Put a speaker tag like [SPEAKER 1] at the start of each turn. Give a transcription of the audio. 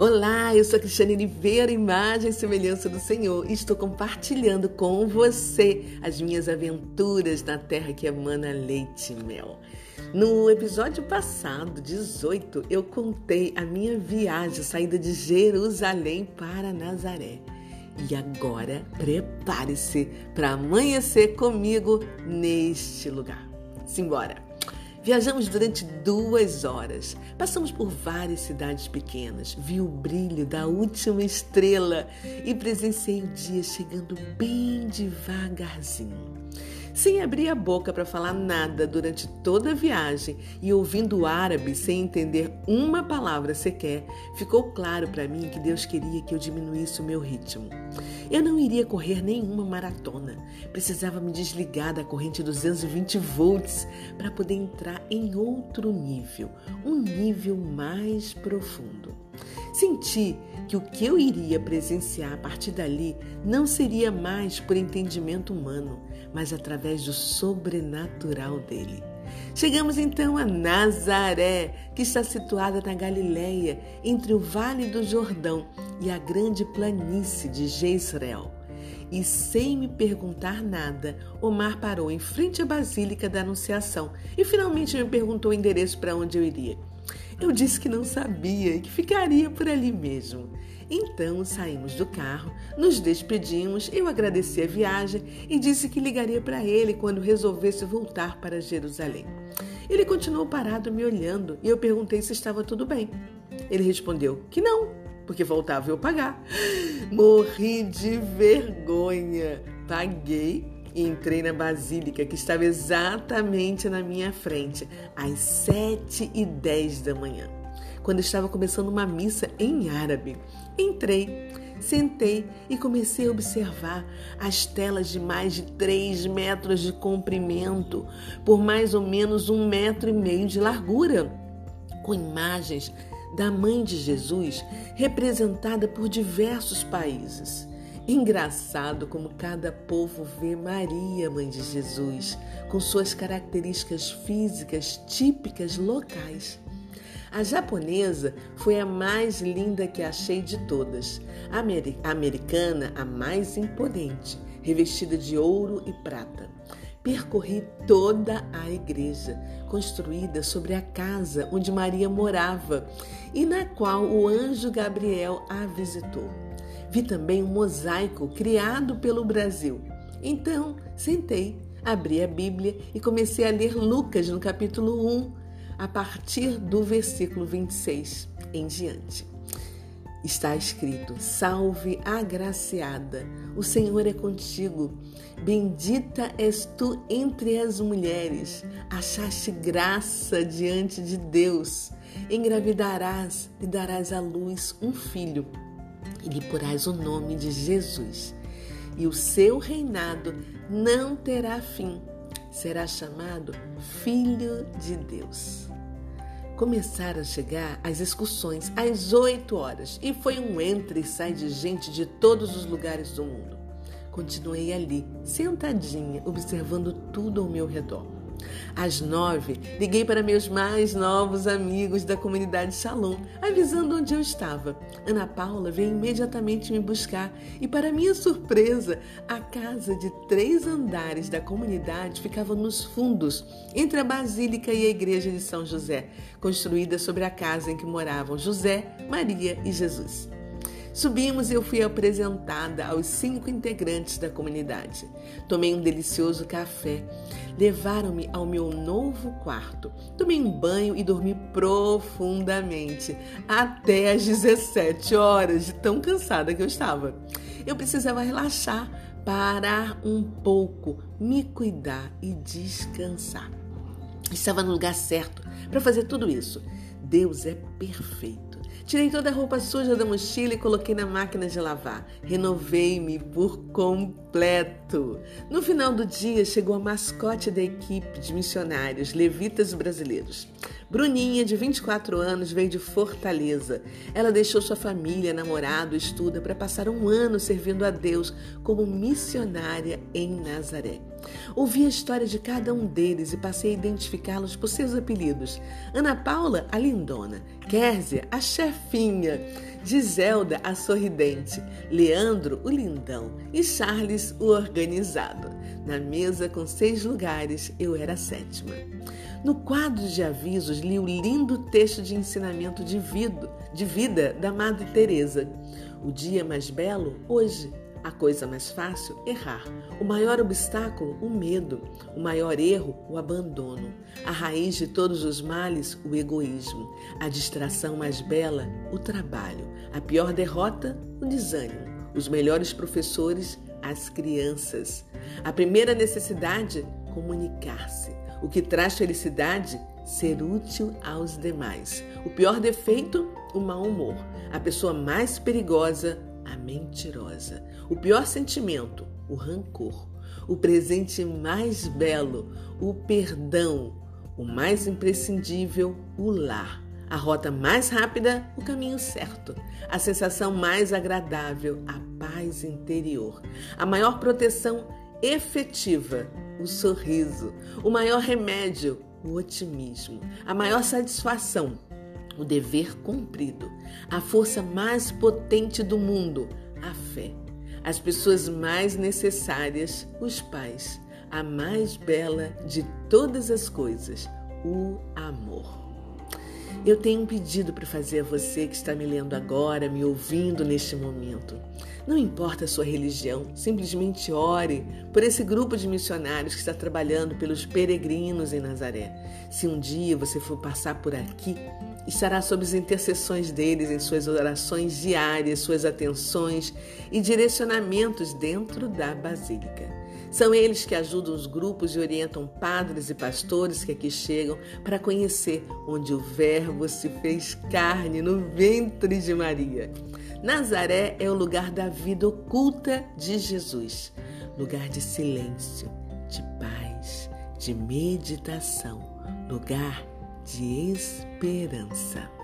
[SPEAKER 1] Olá, eu sou a Cristiane Oliveira, imagem e semelhança do Senhor, e estou compartilhando com você as minhas aventuras na terra que emana leite e mel. No episódio passado, 18, eu contei a minha viagem, saída de Jerusalém para Nazaré. E agora, prepare-se para amanhecer comigo neste lugar. Simbora! Viajamos durante duas horas. Passamos por várias cidades pequenas. Vi o brilho da última estrela e presenciei o dia chegando bem devagarzinho sem abrir a boca para falar nada durante toda a viagem e ouvindo árabe sem entender uma palavra sequer, ficou claro para mim que Deus queria que eu diminuísse o meu ritmo. Eu não iria correr nenhuma maratona. Precisava me desligar da corrente 220 volts para poder entrar em outro nível, um nível mais profundo. Senti que o que eu iria presenciar a partir dali não seria mais por entendimento humano, mas através do sobrenatural dele. Chegamos então a Nazaré, que está situada na Galileia, entre o Vale do Jordão e a grande planície de Jezreel. E sem me perguntar nada, Omar parou em frente à Basílica da Anunciação e finalmente me perguntou o endereço para onde eu iria. Eu disse que não sabia e que ficaria por ali mesmo. Então saímos do carro, nos despedimos, eu agradeci a viagem e disse que ligaria para ele quando resolvesse voltar para Jerusalém. Ele continuou parado me olhando e eu perguntei se estava tudo bem. Ele respondeu que não, porque voltava eu pagar. Morri de vergonha. Paguei e entrei na basílica que estava exatamente na minha frente, às sete e dez da manhã, quando estava começando uma missa em árabe. Entrei, sentei e comecei a observar as telas de mais de três metros de comprimento, por mais ou menos um metro e meio de largura, com imagens da Mãe de Jesus representada por diversos países. Engraçado como cada povo vê Maria, mãe de Jesus, com suas características físicas típicas locais. A japonesa foi a mais linda que achei de todas. A americana, a mais imponente, revestida de ouro e prata. Percorri toda a igreja, construída sobre a casa onde Maria morava e na qual o anjo Gabriel a visitou. Vi também um mosaico criado pelo Brasil. Então, sentei, abri a Bíblia e comecei a ler Lucas no capítulo 1, a partir do versículo 26 em diante. Está escrito: Salve, agraciada, o Senhor é contigo. Bendita és tu entre as mulheres, achaste graça diante de Deus. Engravidarás e darás à luz um filho e lhe porás o nome de Jesus. E o seu reinado não terá fim. Será chamado Filho de Deus. Começaram a chegar as excursões às 8 horas e foi um entra e sai de gente de todos os lugares do mundo. Continuei ali, sentadinha, observando tudo ao meu redor. Às nove, liguei para meus mais novos amigos da comunidade Shalom, avisando onde eu estava. Ana Paula veio imediatamente me buscar e, para minha surpresa, a casa de três andares da comunidade ficava nos fundos, entre a Basílica e a Igreja de São José, construída sobre a casa em que moravam José, Maria e Jesus. Subimos e eu fui apresentada aos cinco integrantes da comunidade. Tomei um delicioso café. Levaram-me ao meu novo quarto. Tomei um banho e dormi profundamente até às 17 horas, de tão cansada que eu estava. Eu precisava relaxar, parar um pouco, me cuidar e descansar. Estava no lugar certo para fazer tudo isso. Deus é perfeito. Tirei toda a roupa suja da mochila e coloquei na máquina de lavar. Renovei-me por completo. No final do dia, chegou a mascote da equipe de missionários levitas brasileiros. Bruninha, de 24 anos, veio de Fortaleza. Ela deixou sua família, namorado, estuda para passar um ano servindo a Deus como missionária em Nazaré. Ouvi a história de cada um deles e passei a identificá-los por seus apelidos. Ana Paula, a lindona. Kérzia, a chefinha. Giselda, a sorridente, Leandro, o lindão e Charles, o organizado. Na mesa com seis lugares, eu era a sétima. No quadro de avisos li o lindo texto de ensinamento de vida, de vida da Madre Teresa. O dia mais belo, hoje. A coisa mais fácil, errar. O maior obstáculo, o medo. O maior erro, o abandono. A raiz de todos os males, o egoísmo. A distração mais bela, o trabalho. A pior derrota, o desânimo. Os melhores professores, as crianças. A primeira necessidade, comunicar-se. O que traz felicidade, ser útil aos demais. O pior defeito, o mau humor. A pessoa mais perigosa, a mentirosa. O pior sentimento, o rancor. O presente mais belo, o perdão. O mais imprescindível, o lar. A rota mais rápida, o caminho certo. A sensação mais agradável, a paz interior. A maior proteção efetiva, o sorriso. O maior remédio, o otimismo. A maior satisfação, o dever cumprido, a força mais potente do mundo, a fé, as pessoas mais necessárias, os pais, a mais bela de todas as coisas, o amor. Eu tenho um pedido para fazer a você que está me lendo agora, me ouvindo neste momento. Não importa a sua religião, simplesmente ore por esse grupo de missionários que está trabalhando pelos peregrinos em Nazaré. Se um dia você for passar por aqui, estará sob as intercessões deles em suas orações diárias, suas atenções e direcionamentos dentro da Basílica. São eles que ajudam os grupos e orientam padres e pastores que aqui chegam para conhecer onde o Verbo se fez carne no ventre de Maria. Nazaré é o lugar da vida oculta de Jesus, lugar de silêncio, de paz, de meditação, lugar de esperança.